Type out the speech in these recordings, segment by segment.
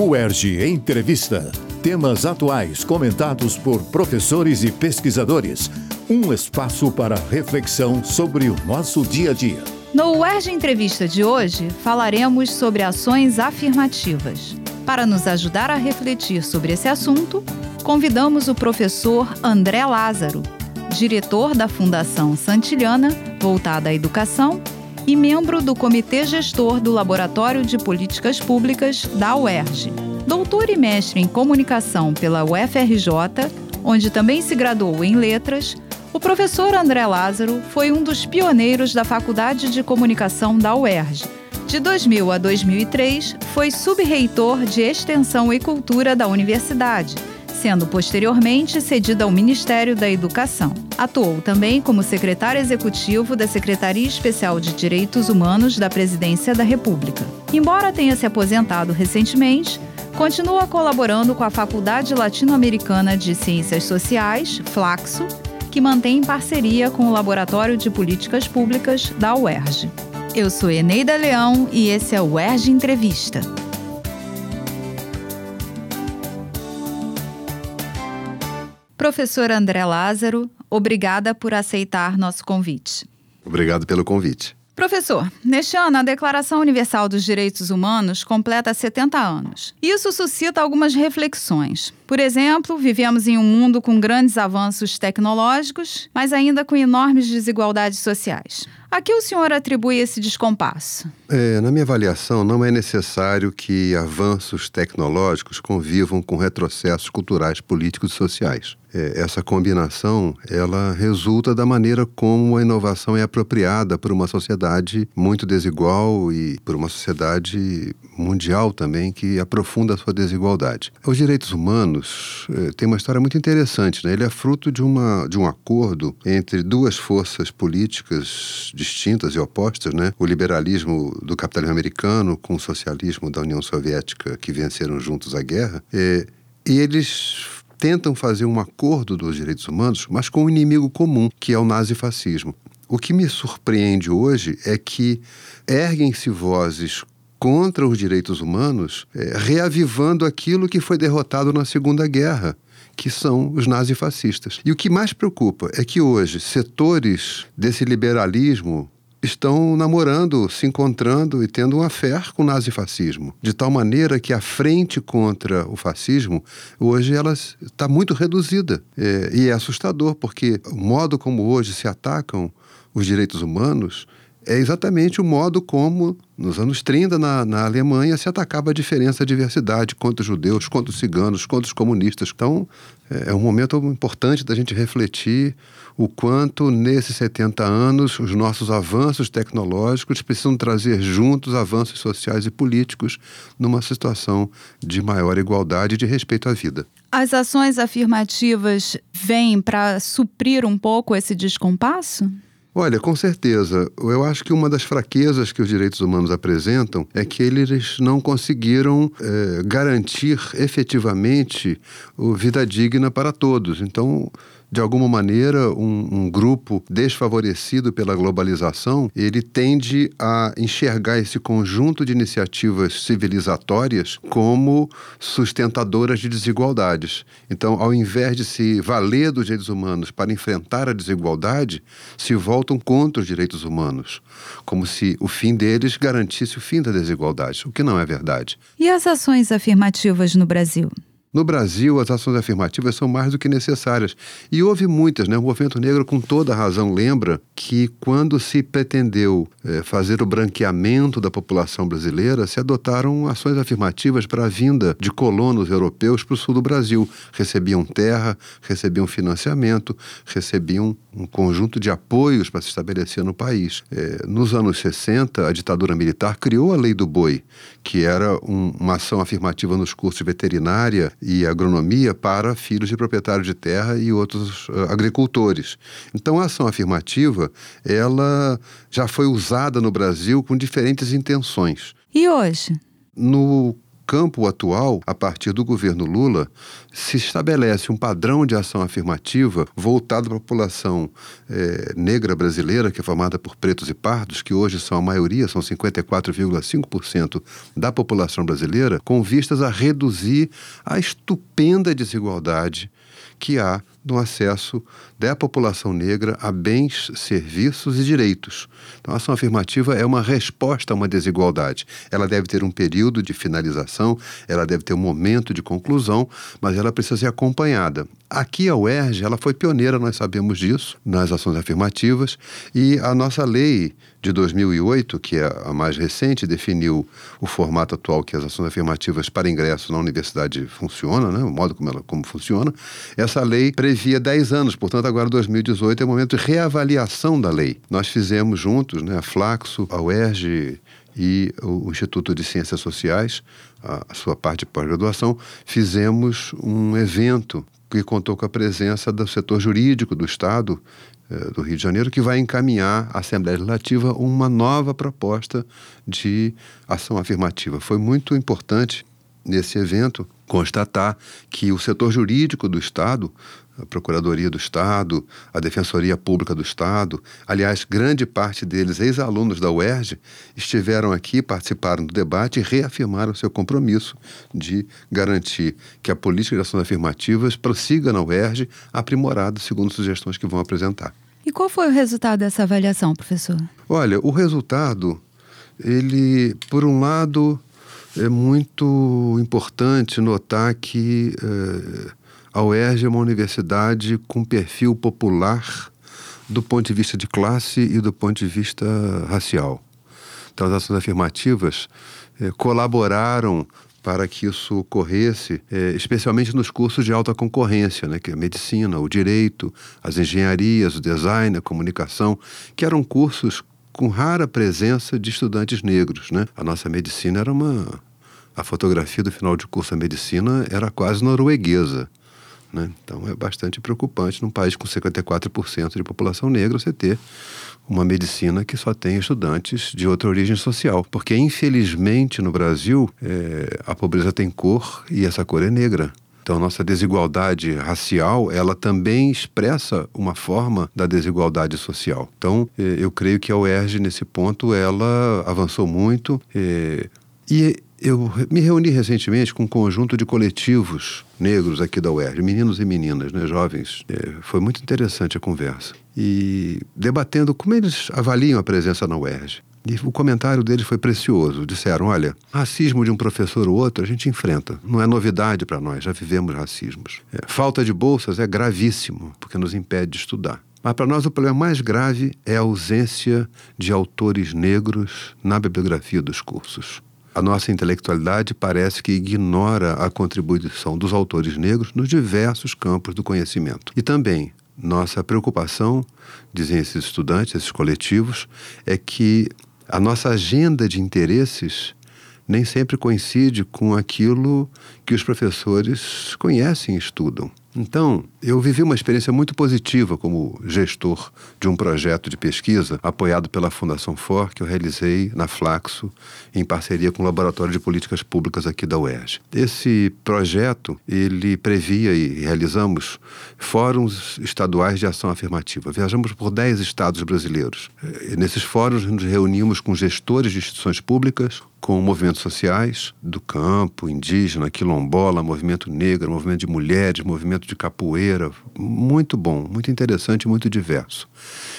UERJ Entrevista. Temas atuais comentados por professores e pesquisadores. Um espaço para reflexão sobre o nosso dia a dia. No UERJ Entrevista de hoje, falaremos sobre ações afirmativas. Para nos ajudar a refletir sobre esse assunto, convidamos o professor André Lázaro, diretor da Fundação Santilhana, voltada à educação, e membro do Comitê Gestor do Laboratório de Políticas Públicas da UERJ. Doutor e mestre em comunicação pela UFRJ, onde também se graduou em letras, o professor André Lázaro foi um dos pioneiros da Faculdade de Comunicação da UERJ. De 2000 a 2003, foi subreitor de Extensão e Cultura da universidade sendo posteriormente cedida ao Ministério da Educação. Atuou também como secretário executivo da Secretaria Especial de Direitos Humanos da Presidência da República. Embora tenha se aposentado recentemente, continua colaborando com a Faculdade Latino-Americana de Ciências Sociais, Flaxo, que mantém parceria com o Laboratório de Políticas Públicas da UERJ. Eu sou Eneida Leão e esse é o UERJ Entrevista. Professor André Lázaro, obrigada por aceitar nosso convite. Obrigado pelo convite. Professor, neste ano a Declaração Universal dos Direitos Humanos completa 70 anos. Isso suscita algumas reflexões. Por exemplo, vivemos em um mundo com grandes avanços tecnológicos, mas ainda com enormes desigualdades sociais. A que o senhor atribui esse descompasso? É, na minha avaliação, não é necessário que avanços tecnológicos convivam com retrocessos culturais, políticos e sociais. É, essa combinação, ela resulta da maneira como a inovação é apropriada por uma sociedade muito desigual e por uma sociedade mundial também que aprofunda a sua desigualdade. Os direitos humanos é, têm uma história muito interessante. Né? Ele é fruto de, uma, de um acordo entre duas forças políticas distintas e opostas, né? o liberalismo do capitalismo americano com o socialismo da União Soviética que venceram juntos a guerra. É, e eles tentam fazer um acordo dos direitos humanos, mas com um inimigo comum, que é o nazifascismo. O que me surpreende hoje é que erguem-se vozes contra os direitos humanos, é, reavivando aquilo que foi derrotado na Segunda Guerra que são os nazifascistas. E o que mais preocupa é que hoje setores desse liberalismo estão namorando, se encontrando e tendo uma fé com o nazifascismo. De tal maneira que a frente contra o fascismo, hoje, ela está muito reduzida. É, e é assustador, porque o modo como hoje se atacam os direitos humanos é exatamente o modo como, nos anos 30, na, na Alemanha, se atacava a diferença, a diversidade contra os judeus, contra os ciganos, contra os comunistas. Então, é, é um momento importante da gente refletir o quanto, nesses 70 anos, os nossos avanços tecnológicos precisam trazer juntos avanços sociais e políticos numa situação de maior igualdade e de respeito à vida. As ações afirmativas vêm para suprir um pouco esse descompasso? Olha, com certeza. Eu acho que uma das fraquezas que os direitos humanos apresentam é que eles não conseguiram é, garantir efetivamente vida digna para todos. Então, de alguma maneira, um, um, grupo desfavorecido pela globalização, ele tende a enxergar esse conjunto de iniciativas civilizatórias como sustentadoras de desigualdades. Então, ao invés de se valer dos direitos humanos para enfrentar a desigualdade, se voltam contra os direitos humanos, como se o fim deles garantisse o fim da desigualdade, o que não é verdade. E as ações afirmativas no Brasil? No Brasil, as ações afirmativas são mais do que necessárias. E houve muitas, né? O movimento negro, com toda razão, lembra que quando se pretendeu é, fazer o branqueamento da população brasileira, se adotaram ações afirmativas para a vinda de colonos europeus para o sul do Brasil. Recebiam terra, recebiam financiamento, recebiam um conjunto de apoios para se estabelecer no país. É, nos anos 60, a ditadura militar criou a Lei do Boi, que era um, uma ação afirmativa nos cursos de veterinária e agronomia para filhos de proprietários de terra e outros uh, agricultores. Então, a ação afirmativa, ela já foi usada no Brasil com diferentes intenções. E hoje? No campo atual, a partir do governo Lula, se estabelece um padrão de ação afirmativa voltado para a população é, negra brasileira, que é formada por pretos e pardos, que hoje são a maioria, são 54,5% da população brasileira, com vistas a reduzir a estupenda desigualdade que há no acesso da população negra a bens, serviços e direitos. Então, a ação afirmativa é uma resposta a uma desigualdade. Ela deve ter um período de finalização, ela deve ter um momento de conclusão, mas ela precisa ser acompanhada. Aqui a UERJ, ela foi pioneira, nós sabemos disso, nas ações afirmativas, e a nossa lei de 2008, que é a mais recente, definiu o formato atual que as ações afirmativas para ingresso na universidade funcionam, né? o modo como ela como funciona. Essa lei previa 10 anos, portanto, agora 2018 é o momento de reavaliação da lei. Nós fizemos juntos, né, a Flaxo, a UERJ e o Instituto de Ciências Sociais, a, a sua parte de pós-graduação, fizemos um evento que contou com a presença do setor jurídico do Estado eh, do Rio de Janeiro, que vai encaminhar à Assembleia Legislativa uma nova proposta de ação afirmativa. Foi muito importante nesse evento constatar que o setor jurídico do Estado, a Procuradoria do Estado, a Defensoria Pública do Estado, aliás, grande parte deles ex-alunos da UERJ, estiveram aqui, participaram do debate e reafirmaram seu compromisso de garantir que a política de ações afirmativas prossiga na UERJ, aprimorada segundo sugestões que vão apresentar. E qual foi o resultado dessa avaliação, professor? Olha, o resultado, ele, por um lado, é muito importante notar que eh, a UERJ é uma universidade com perfil popular do ponto de vista de classe e do ponto de vista racial. Então, as ações afirmativas eh, colaboraram para que isso ocorresse, eh, especialmente nos cursos de alta concorrência, né, que é a medicina, o direito, as engenharias, o design, a comunicação, que eram cursos com rara presença de estudantes negros. Né? A nossa medicina era uma. A fotografia do final de curso da medicina era quase norueguesa. Né? Então é bastante preocupante num país com 54% de população negra você ter uma medicina que só tem estudantes de outra origem social. Porque, infelizmente, no Brasil, é, a pobreza tem cor e essa cor é negra. Então, nossa desigualdade racial, ela também expressa uma forma da desigualdade social. Então, eh, eu creio que a UERJ, nesse ponto, ela avançou muito. Eh, e eu me reuni recentemente com um conjunto de coletivos negros aqui da UERJ, meninos e meninas, né, jovens. É, foi muito interessante a conversa. E debatendo como eles avaliam a presença na UERJ. E o comentário deles foi precioso. Disseram: olha, racismo de um professor ou outro a gente enfrenta. Não é novidade para nós, já vivemos racismos. É, falta de bolsas é gravíssimo, porque nos impede de estudar. Mas para nós o problema mais grave é a ausência de autores negros na bibliografia dos cursos. A nossa intelectualidade parece que ignora a contribuição dos autores negros nos diversos campos do conhecimento. E também nossa preocupação, dizem esses estudantes, esses coletivos, é que a nossa agenda de interesses nem sempre coincide com aquilo que os professores conhecem e estudam. Então, eu vivi uma experiência muito positiva como gestor de um projeto de pesquisa apoiado pela Fundação FOR, que eu realizei na Flaxo, em parceria com o Laboratório de Políticas Públicas aqui da UERJ. Esse projeto, ele previa e realizamos fóruns estaduais de ação afirmativa. Viajamos por 10 estados brasileiros. E nesses fóruns, nos reunimos com gestores de instituições públicas, com movimentos sociais do campo, indígena, quilombola, movimento negro, movimento de mulheres, movimento de capoeira, muito bom, muito interessante, muito diverso.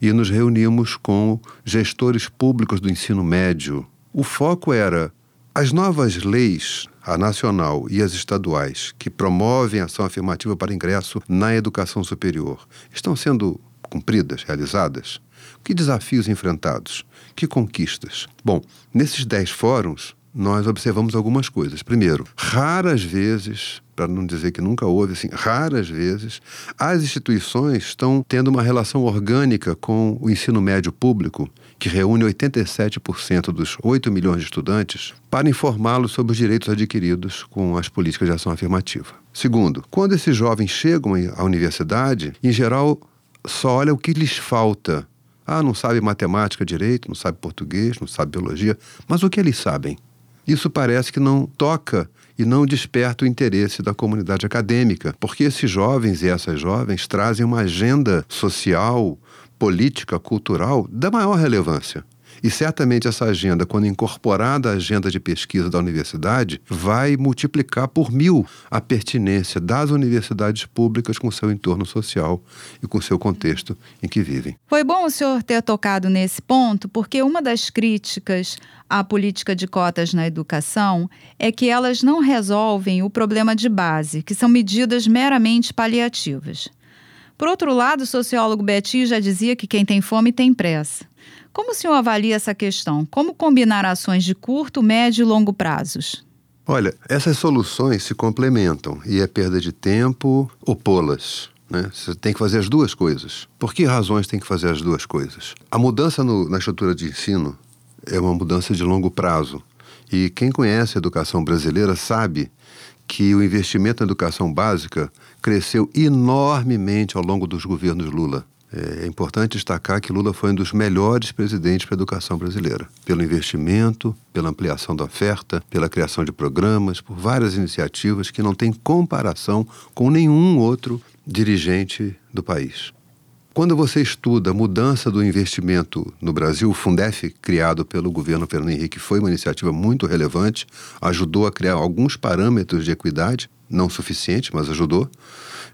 E nos reunimos com gestores públicos do ensino médio. O foco era as novas leis, a nacional e as estaduais, que promovem ação afirmativa para ingresso na educação superior, estão sendo cumpridas, realizadas? Que desafios enfrentados? Que conquistas? Bom, nesses dez fóruns, nós observamos algumas coisas. Primeiro, raras vezes, para não dizer que nunca houve, assim, raras vezes, as instituições estão tendo uma relação orgânica com o ensino médio público, que reúne 87% dos 8 milhões de estudantes, para informá-los sobre os direitos adquiridos com as políticas de ação afirmativa. Segundo, quando esses jovens chegam à universidade, em geral, só olha o que lhes falta. Ah, não sabe matemática direito, não sabe português, não sabe biologia, mas o que eles sabem? Isso parece que não toca e não desperta o interesse da comunidade acadêmica, porque esses jovens e essas jovens trazem uma agenda social, política, cultural da maior relevância. E certamente essa agenda, quando incorporada à agenda de pesquisa da universidade, vai multiplicar por mil a pertinência das universidades públicas com seu entorno social e com seu contexto em que vivem. Foi bom o senhor ter tocado nesse ponto, porque uma das críticas à política de cotas na educação é que elas não resolvem o problema de base, que são medidas meramente paliativas. Por outro lado, o sociólogo Betti já dizia que quem tem fome tem pressa. Como o senhor avalia essa questão? Como combinar ações de curto, médio e longo prazos? Olha, essas soluções se complementam e é perda de tempo opô-las. Né? Você tem que fazer as duas coisas. Por que razões tem que fazer as duas coisas? A mudança no, na estrutura de ensino é uma mudança de longo prazo. E quem conhece a educação brasileira sabe que o investimento na educação básica cresceu enormemente ao longo dos governos Lula. É importante destacar que Lula foi um dos melhores presidentes para a educação brasileira, pelo investimento, pela ampliação da oferta, pela criação de programas, por várias iniciativas que não têm comparação com nenhum outro dirigente do país. Quando você estuda a mudança do investimento no Brasil, o Fundef, criado pelo governo Fernando Henrique, foi uma iniciativa muito relevante, ajudou a criar alguns parâmetros de equidade, não suficiente, mas ajudou.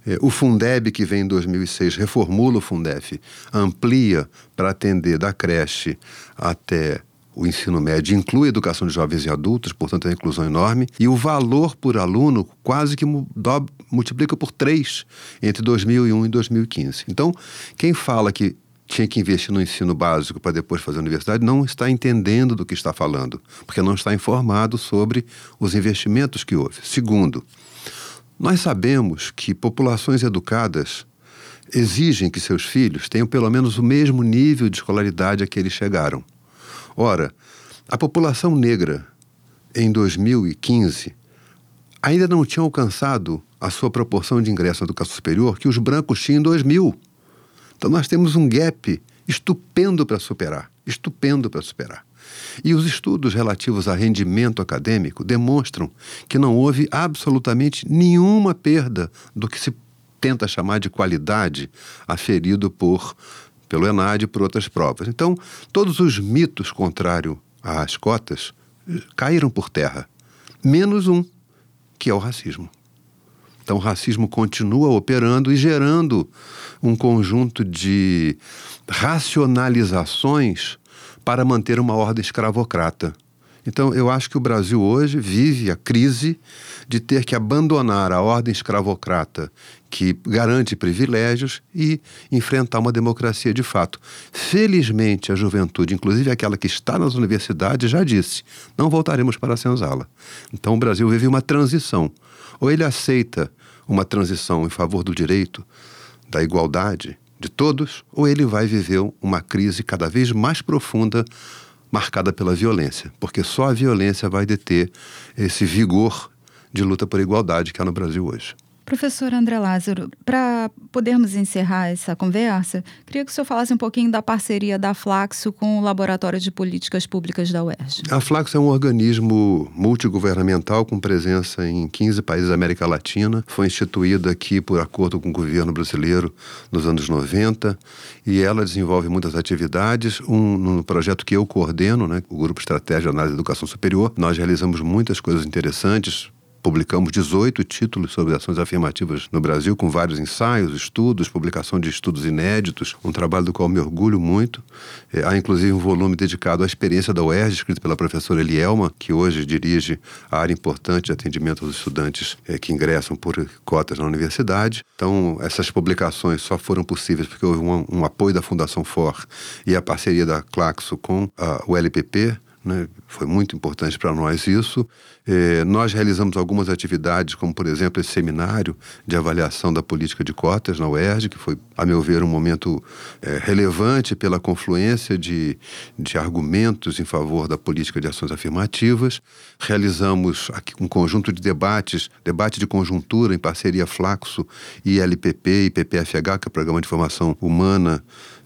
É, o Fundeb, que vem em 2006, reformula o Fundef, amplia para atender da creche até o ensino médio, inclui a educação de jovens e adultos, portanto é uma inclusão enorme, e o valor por aluno quase que multiplica por três entre 2001 e 2015. Então, quem fala que tinha que investir no ensino básico para depois fazer a universidade, não está entendendo do que está falando, porque não está informado sobre os investimentos que houve. Segundo, nós sabemos que populações educadas exigem que seus filhos tenham pelo menos o mesmo nível de escolaridade a que eles chegaram. Ora, a população negra em 2015 ainda não tinha alcançado a sua proporção de ingresso na educação superior que os brancos tinham em 2000. Então nós temos um gap estupendo para superar, estupendo para superar. E os estudos relativos a rendimento acadêmico demonstram que não houve absolutamente nenhuma perda do que se tenta chamar de qualidade aferido por pelo ENAD e por outras provas. Então, todos os mitos contrários às cotas eh, caíram por terra, menos um, que é o racismo. Então, o racismo continua operando e gerando um conjunto de racionalizações para manter uma ordem escravocrata. Então, eu acho que o Brasil hoje vive a crise de ter que abandonar a ordem escravocrata que garante privilégios e enfrentar uma democracia de fato. Felizmente, a juventude, inclusive aquela que está nas universidades, já disse: não voltaremos para a senzala. Então, o Brasil vive uma transição. Ou ele aceita uma transição em favor do direito, da igualdade, de todos, ou ele vai viver uma crise cada vez mais profunda, marcada pela violência, porque só a violência vai deter esse vigor de luta por igualdade que há no Brasil hoje. Professor André Lázaro, para podermos encerrar essa conversa, queria que o senhor falasse um pouquinho da parceria da Flaxo com o Laboratório de Políticas Públicas da UERJ. A Flaxo é um organismo multigovernamental com presença em 15 países da América Latina. Foi instituída aqui por acordo com o governo brasileiro nos anos 90 e ela desenvolve muitas atividades. Um, no projeto que eu coordeno, né, o Grupo Estratégia de Análise da Educação Superior, nós realizamos muitas coisas interessantes Publicamos 18 títulos sobre ações afirmativas no Brasil, com vários ensaios, estudos, publicação de estudos inéditos, um trabalho do qual me orgulho muito. É, há inclusive um volume dedicado à experiência da UERJ, escrito pela professora Elielma, que hoje dirige a área importante de atendimento aos estudantes é, que ingressam por cotas na universidade. Então, essas publicações só foram possíveis porque houve um, um apoio da Fundação FOR e a parceria da Claxo com a, o LPP, né? Foi muito importante para nós isso. É, nós realizamos algumas atividades, como, por exemplo, esse seminário de avaliação da política de cotas na UERJ, que foi, a meu ver, um momento é, relevante pela confluência de, de argumentos em favor da política de ações afirmativas. Realizamos aqui um conjunto de debates, debate de conjuntura em parceria Flaxo e LPP e PPFH, que é o Programa de Formação Humana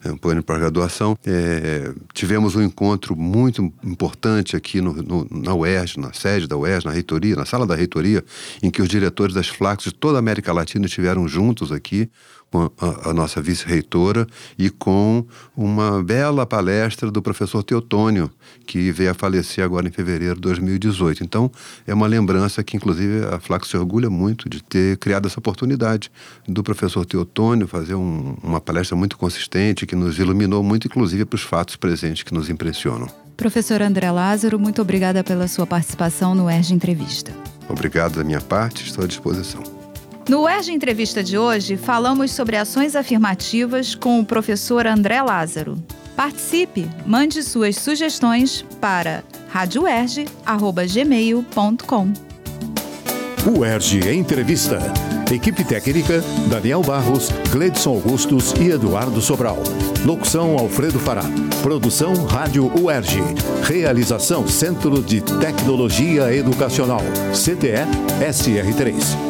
um plano de pós-graduação. É, tivemos um encontro muito importante aqui no, no, na UERJ, na sede da UERJ, na reitoria, na sala da reitoria, em que os diretores das FLACs de toda a América Latina estiveram juntos aqui, com a, a nossa vice-reitora e com uma bela palestra do professor Teotônio, que veio a falecer agora em fevereiro de 2018. Então, é uma lembrança que, inclusive, a Flax se orgulha muito de ter criado essa oportunidade do professor Teotônio fazer um, uma palestra muito consistente, que nos iluminou muito, inclusive, para os fatos presentes que nos impressionam. Professor André Lázaro, muito obrigada pela sua participação no ERG Entrevista. Obrigado da minha parte, estou à disposição. No ERG Entrevista de hoje, falamos sobre ações afirmativas com o professor André Lázaro. Participe, mande suas sugestões para radioerge.gmail.com. UERJ Entrevista. Equipe técnica: Daniel Barros, Gledson Augustos e Eduardo Sobral. Locução: Alfredo Fará. Produção: Rádio UERJ. Realização: Centro de Tecnologia Educacional. CTE SR3.